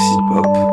Pop.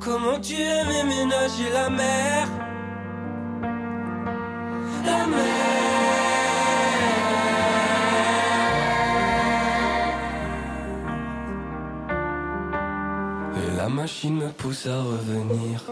Comment tu aimais ménager la mer La mer Et la machine me pousse à revenir.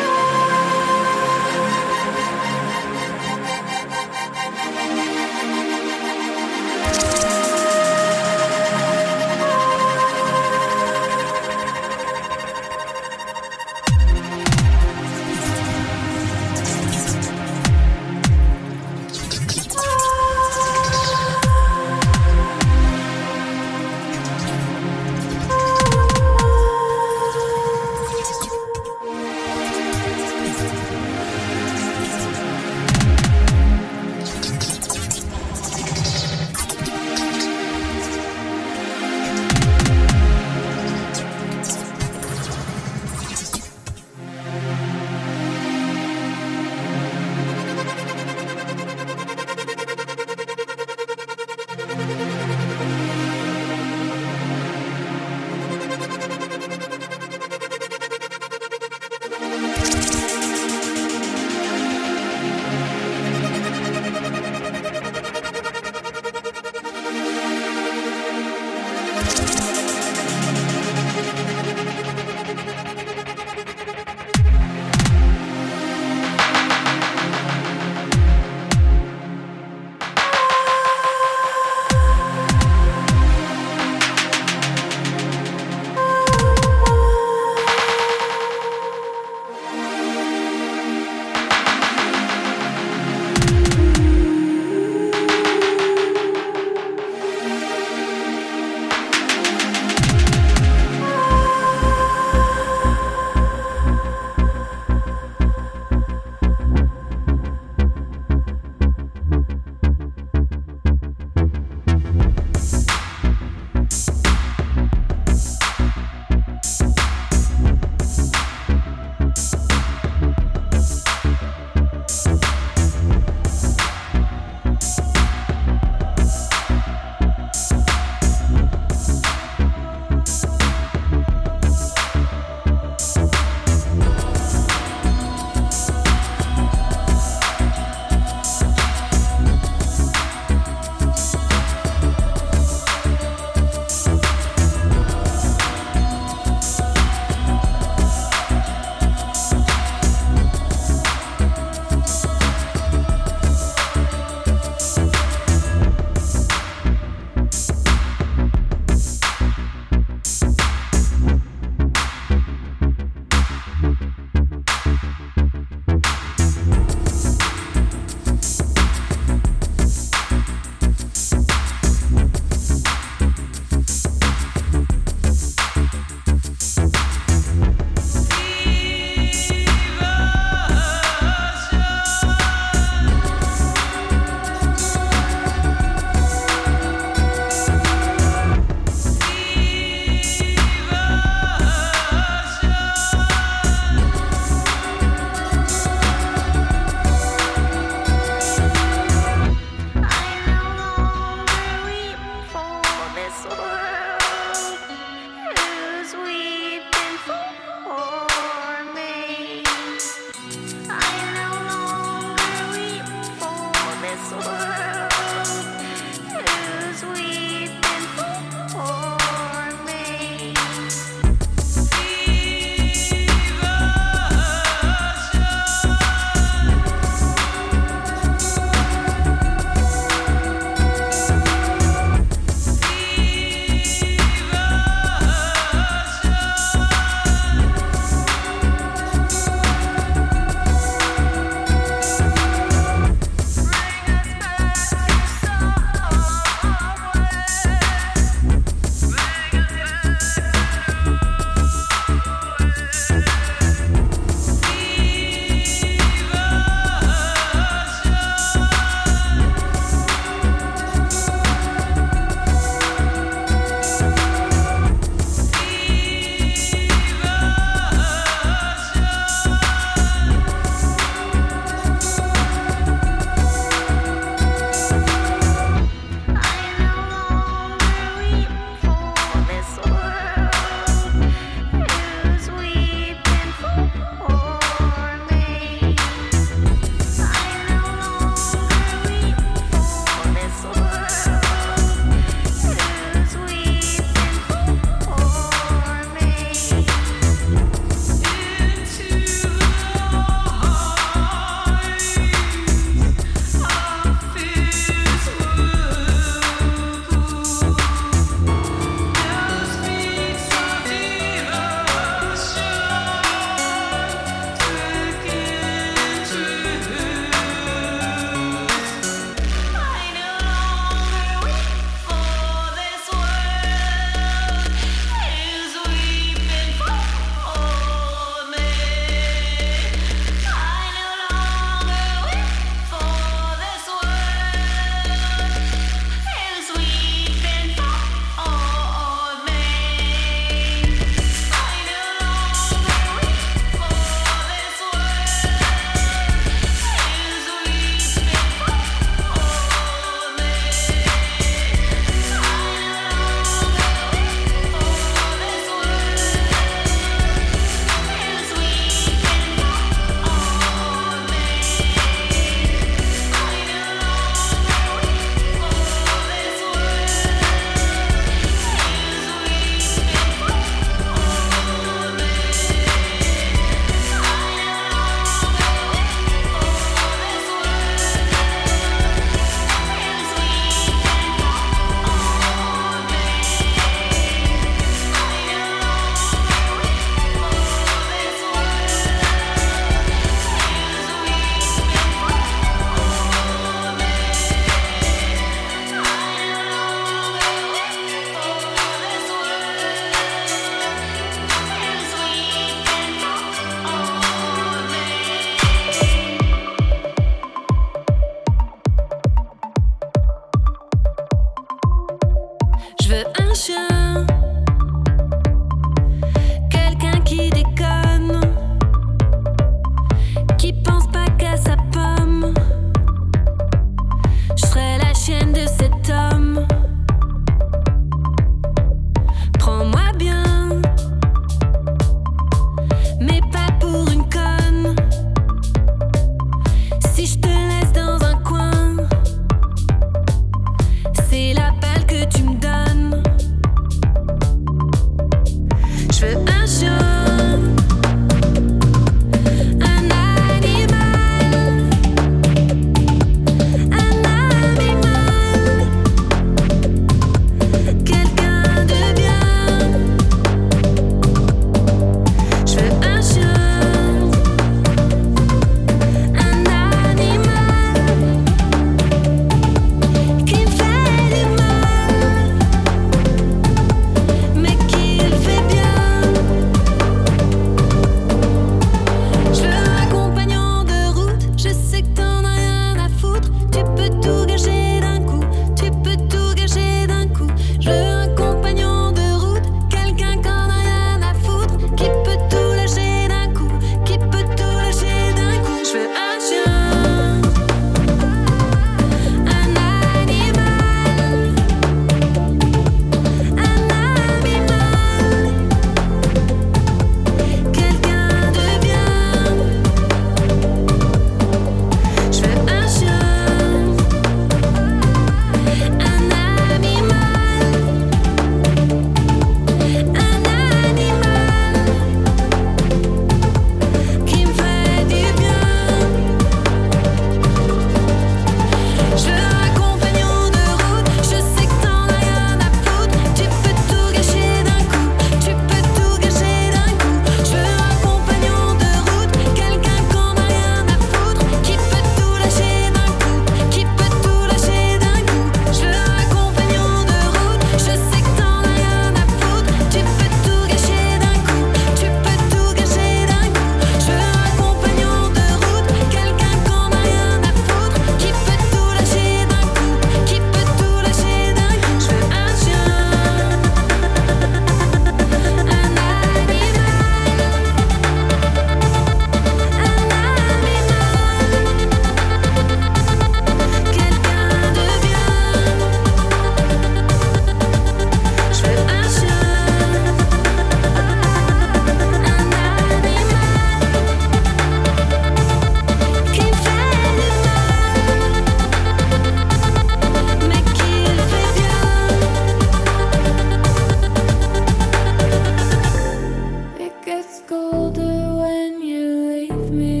colder when you leave me.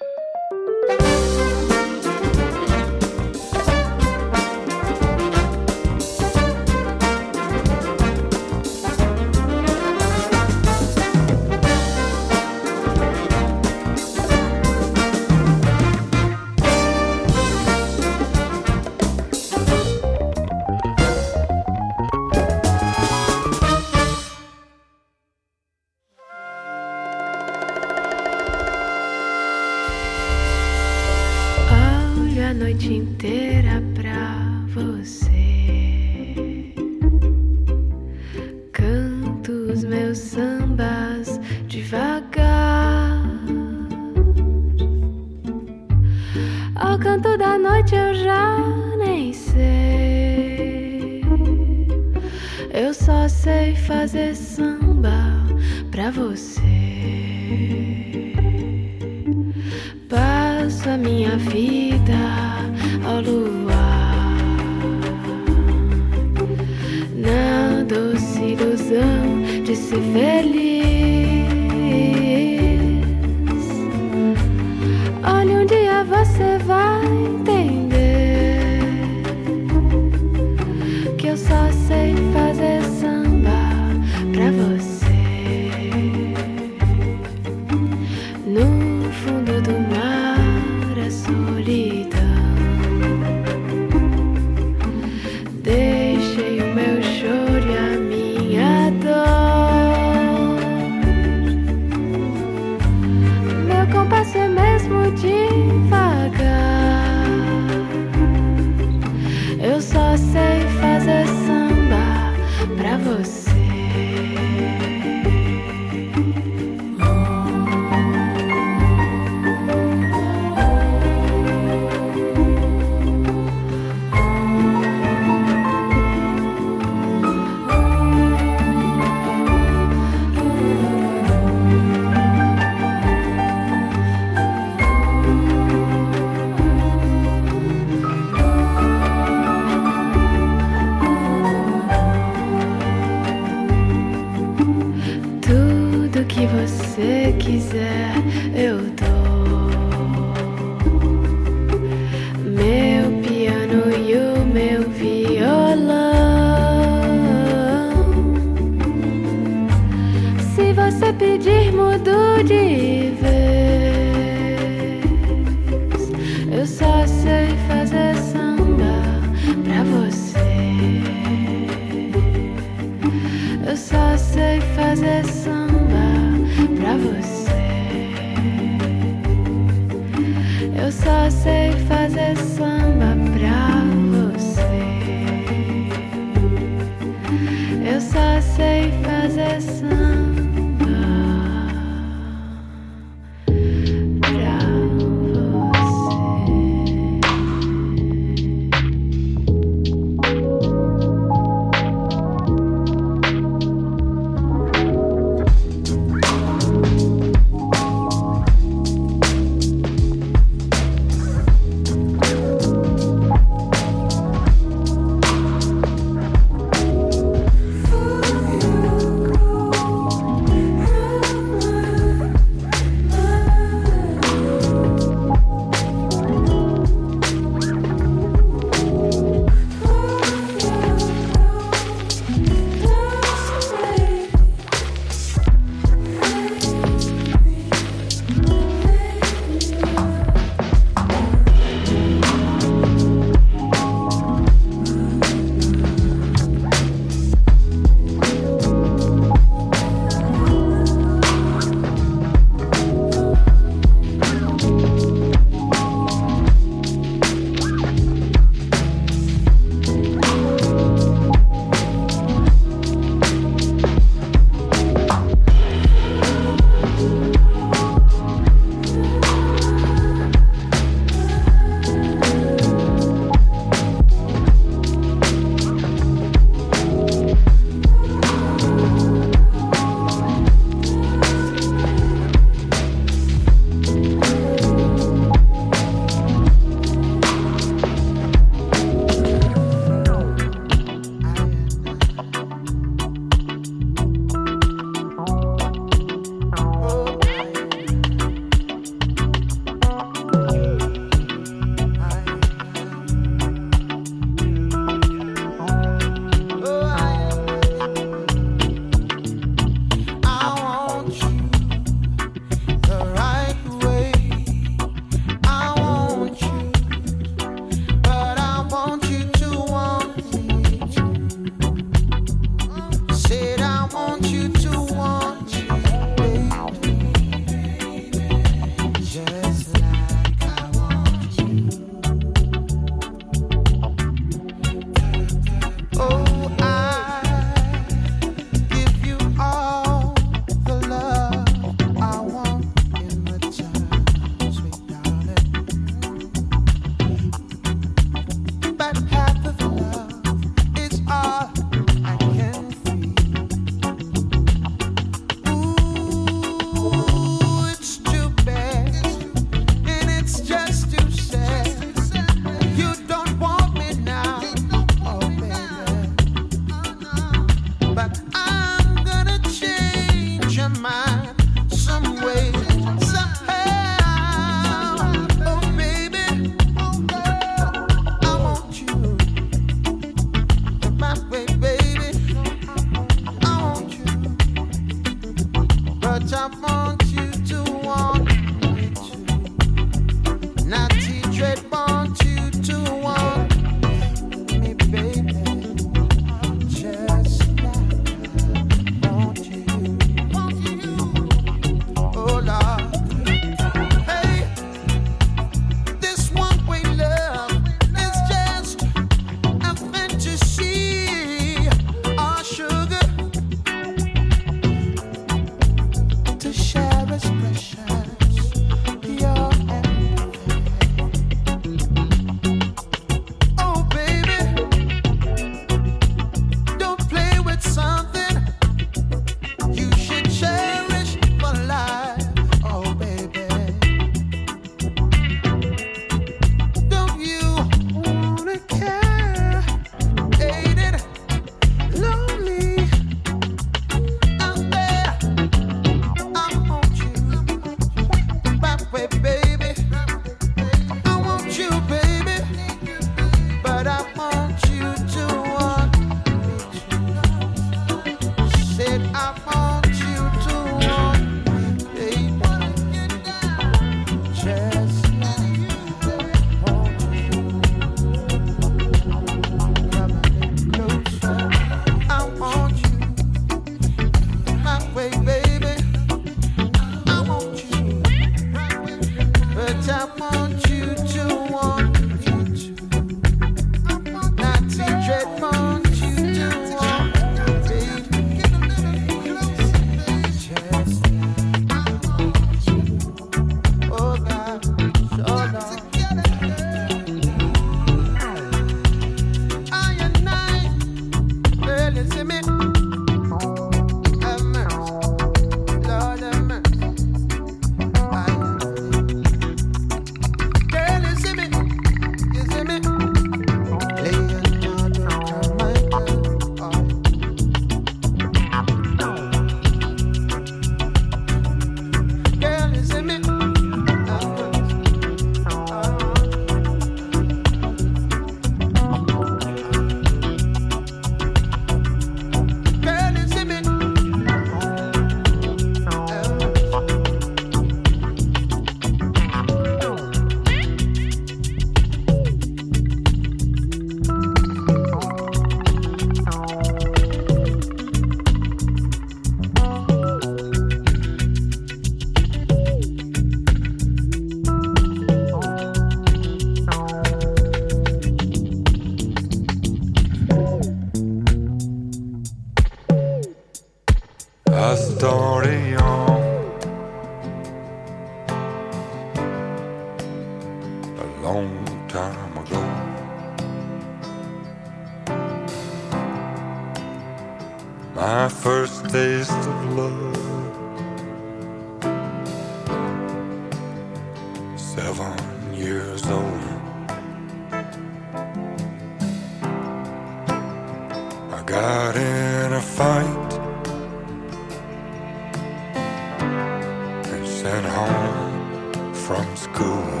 school.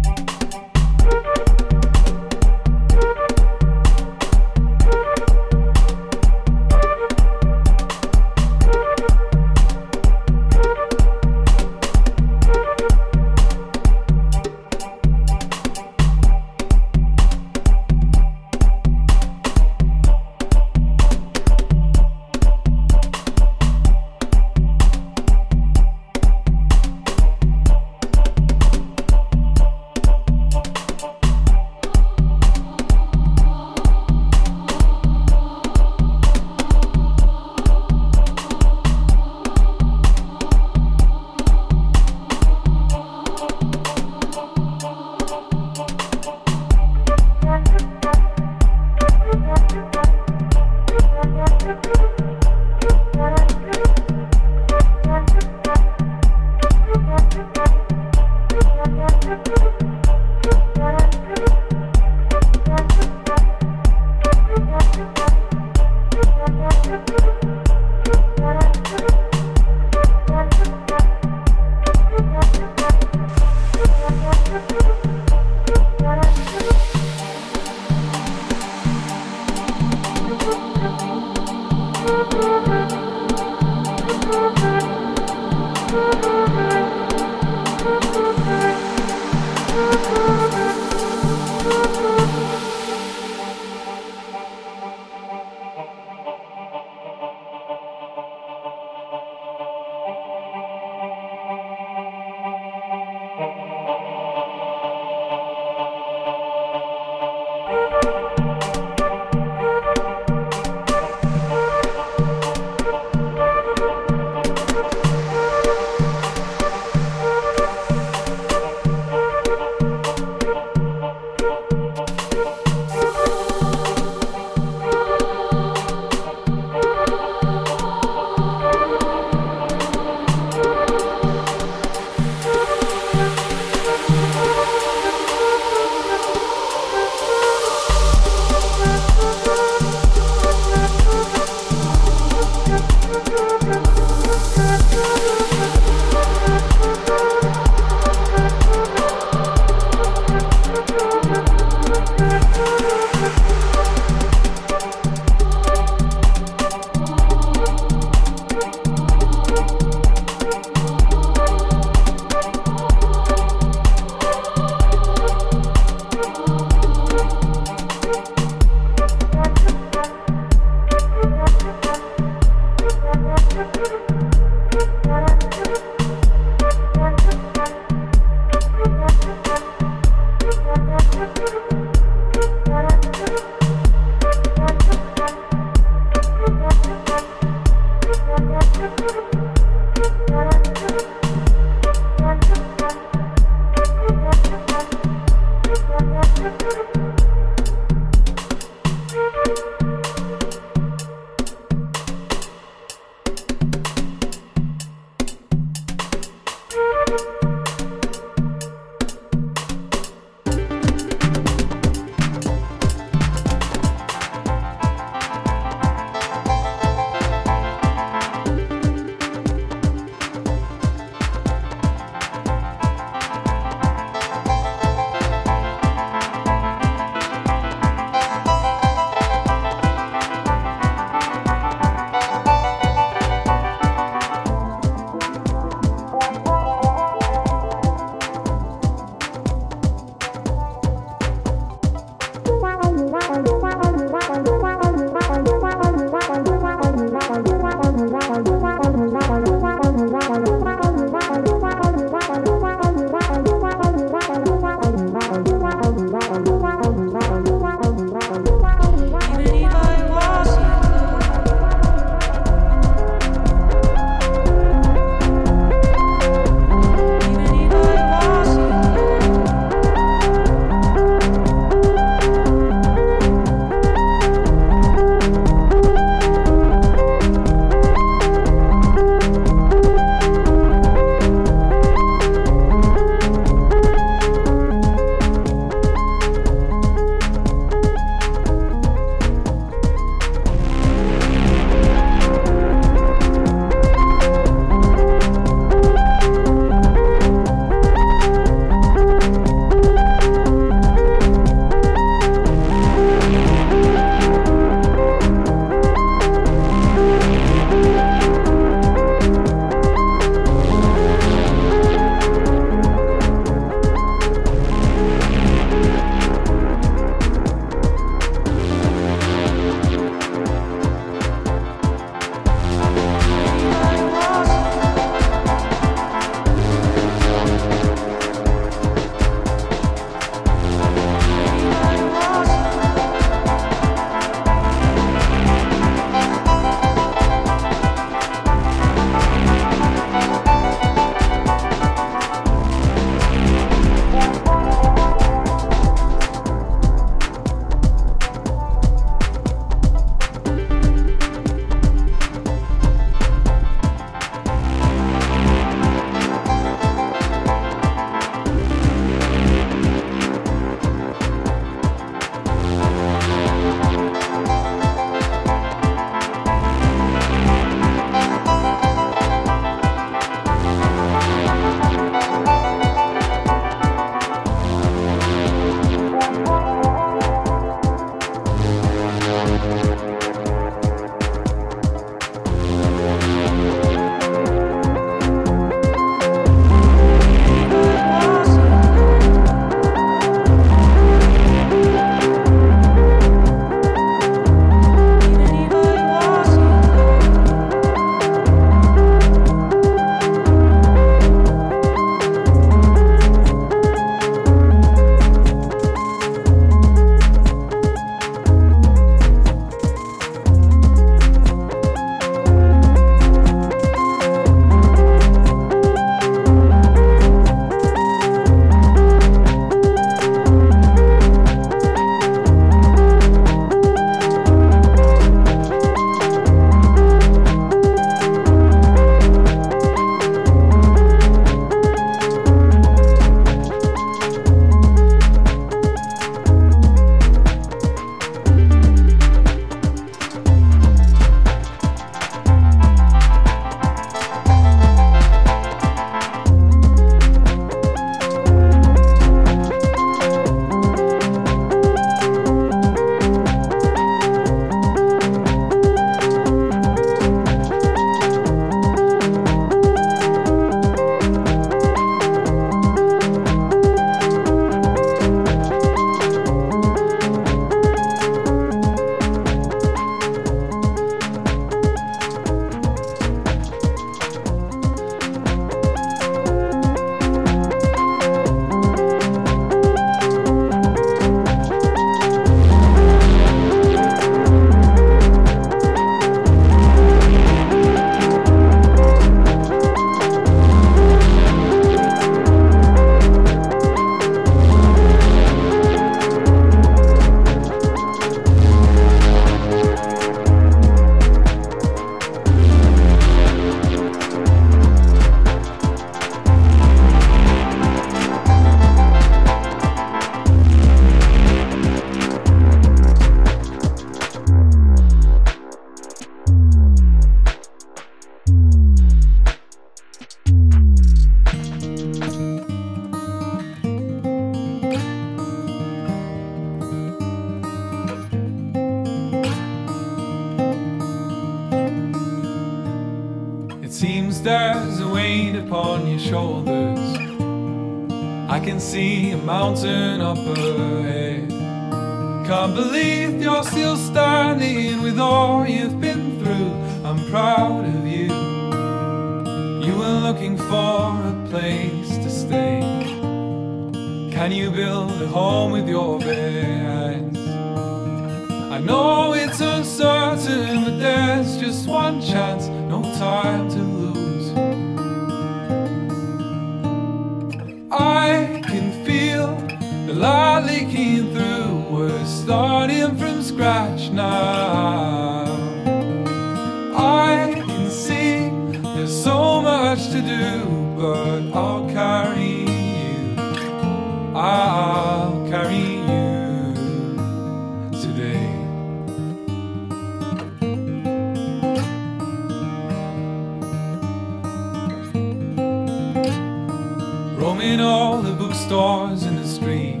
Bookstores in the street.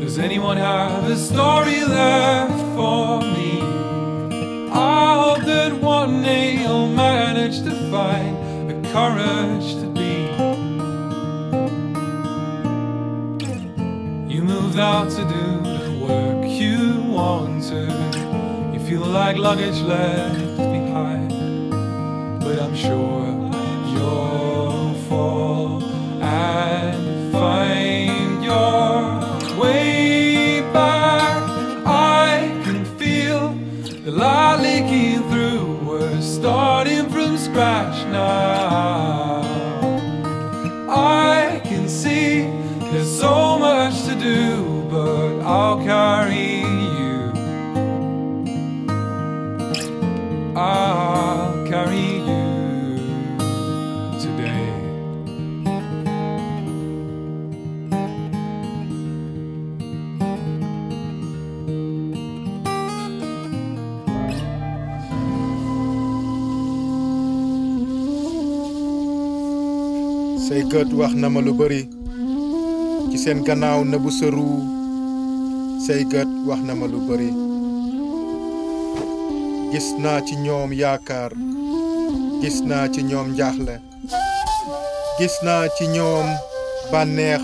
Does anyone have a story left for me? I hope that one day I'll manage to find the courage to be. You moved out to do the work you wanted. You feel like luggage left wax na ma lu bari ci seen gannaaw na bu sëru say gët wax na ma lu bari. Gis naa ci ñoom yaakaar gis naa ci ñoom njaaxle gis naa ci ñoom bànneex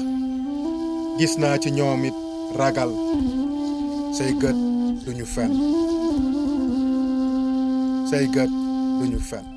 gis naa ci ñoom it ragal. Say gët duñu fen. Say gët duñu fen.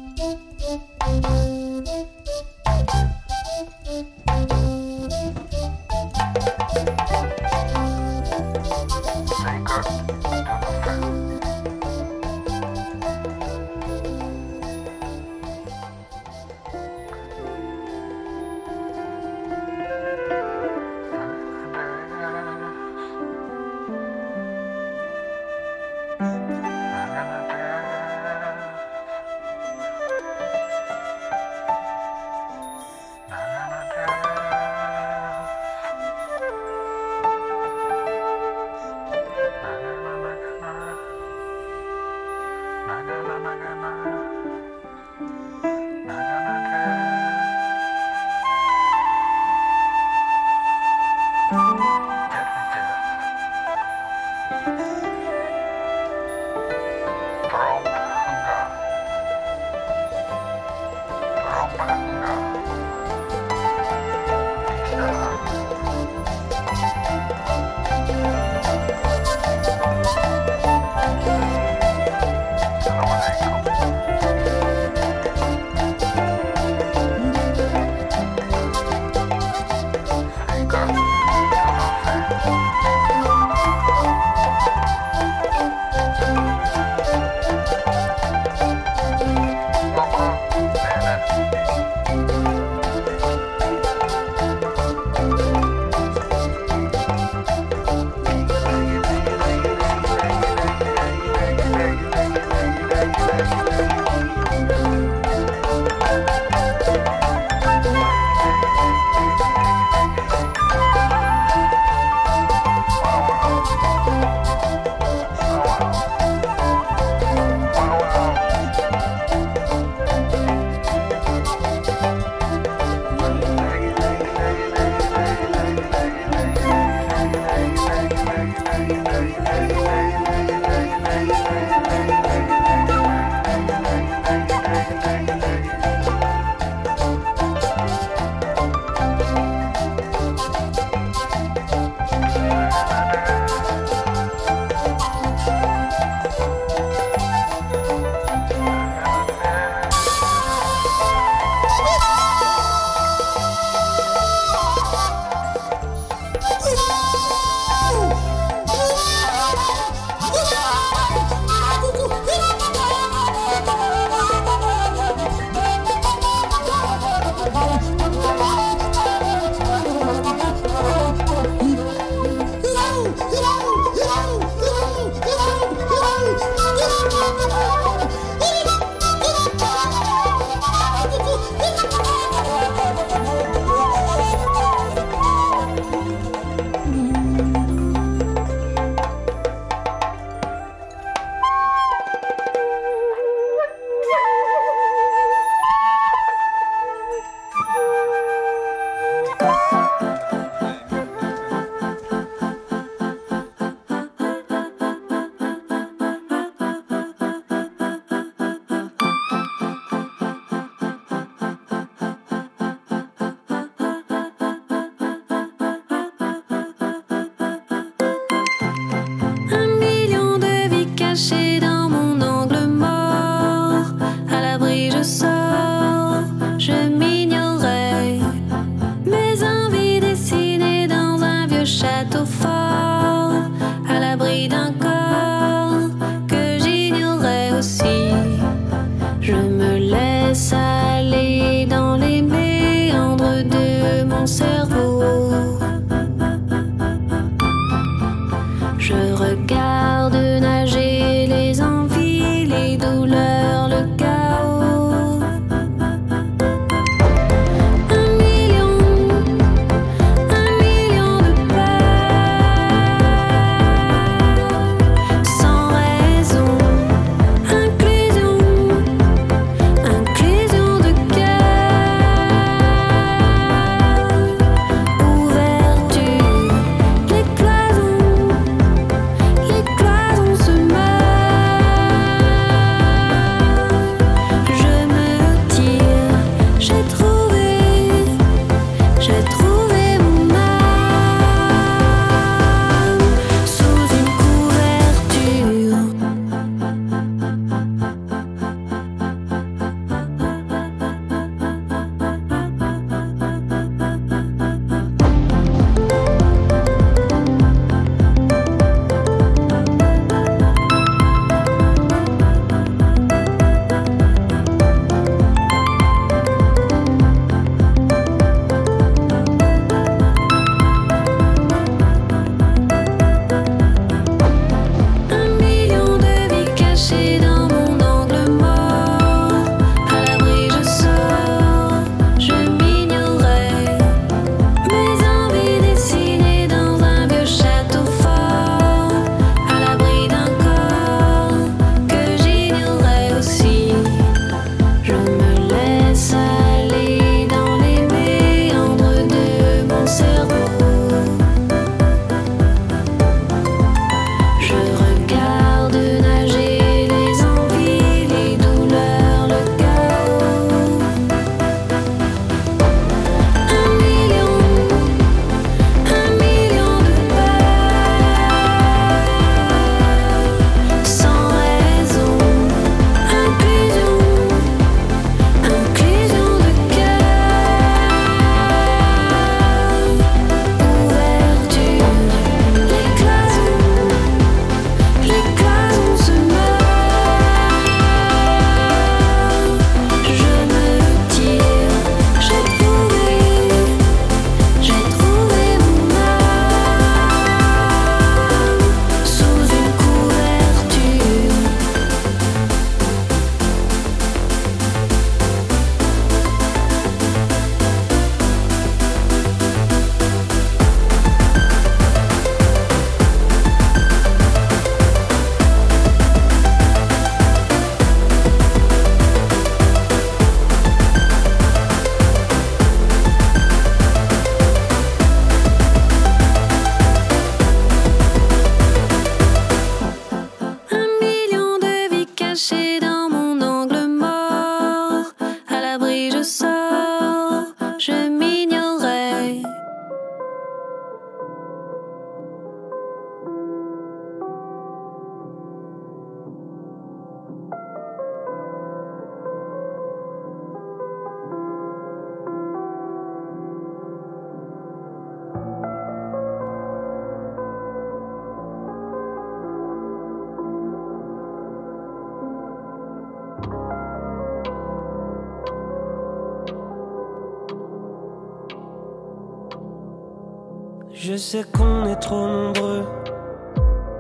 Je sais qu'on est trop nombreux,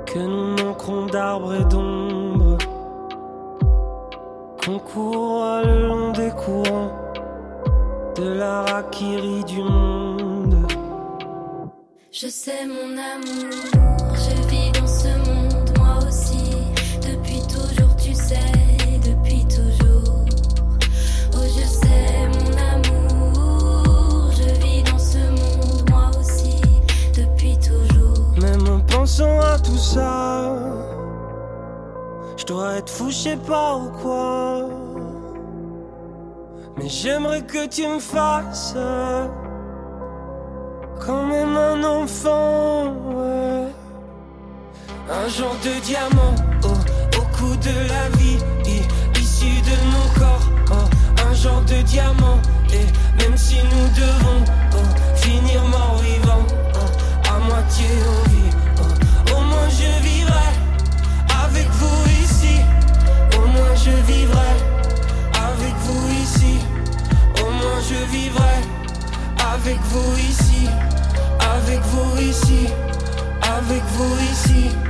que nous manquerons d'arbres et d'ombre, qu'on court le long des courants de la raquillerie du monde. Je sais mon amour, à tout ça, je dois être fou, je sais pas ou quoi. Mais j'aimerais que tu me fasses quand même un enfant. ouais. Un genre de diamant au cou de la vie, issu de nos corps. oh, un genre de diamant, et même si nous devons oh, finir mort vivant, oh, à moitié je vivrai avec vous ici. Au moins je vivrai avec vous ici. Avec vous ici. Avec vous ici.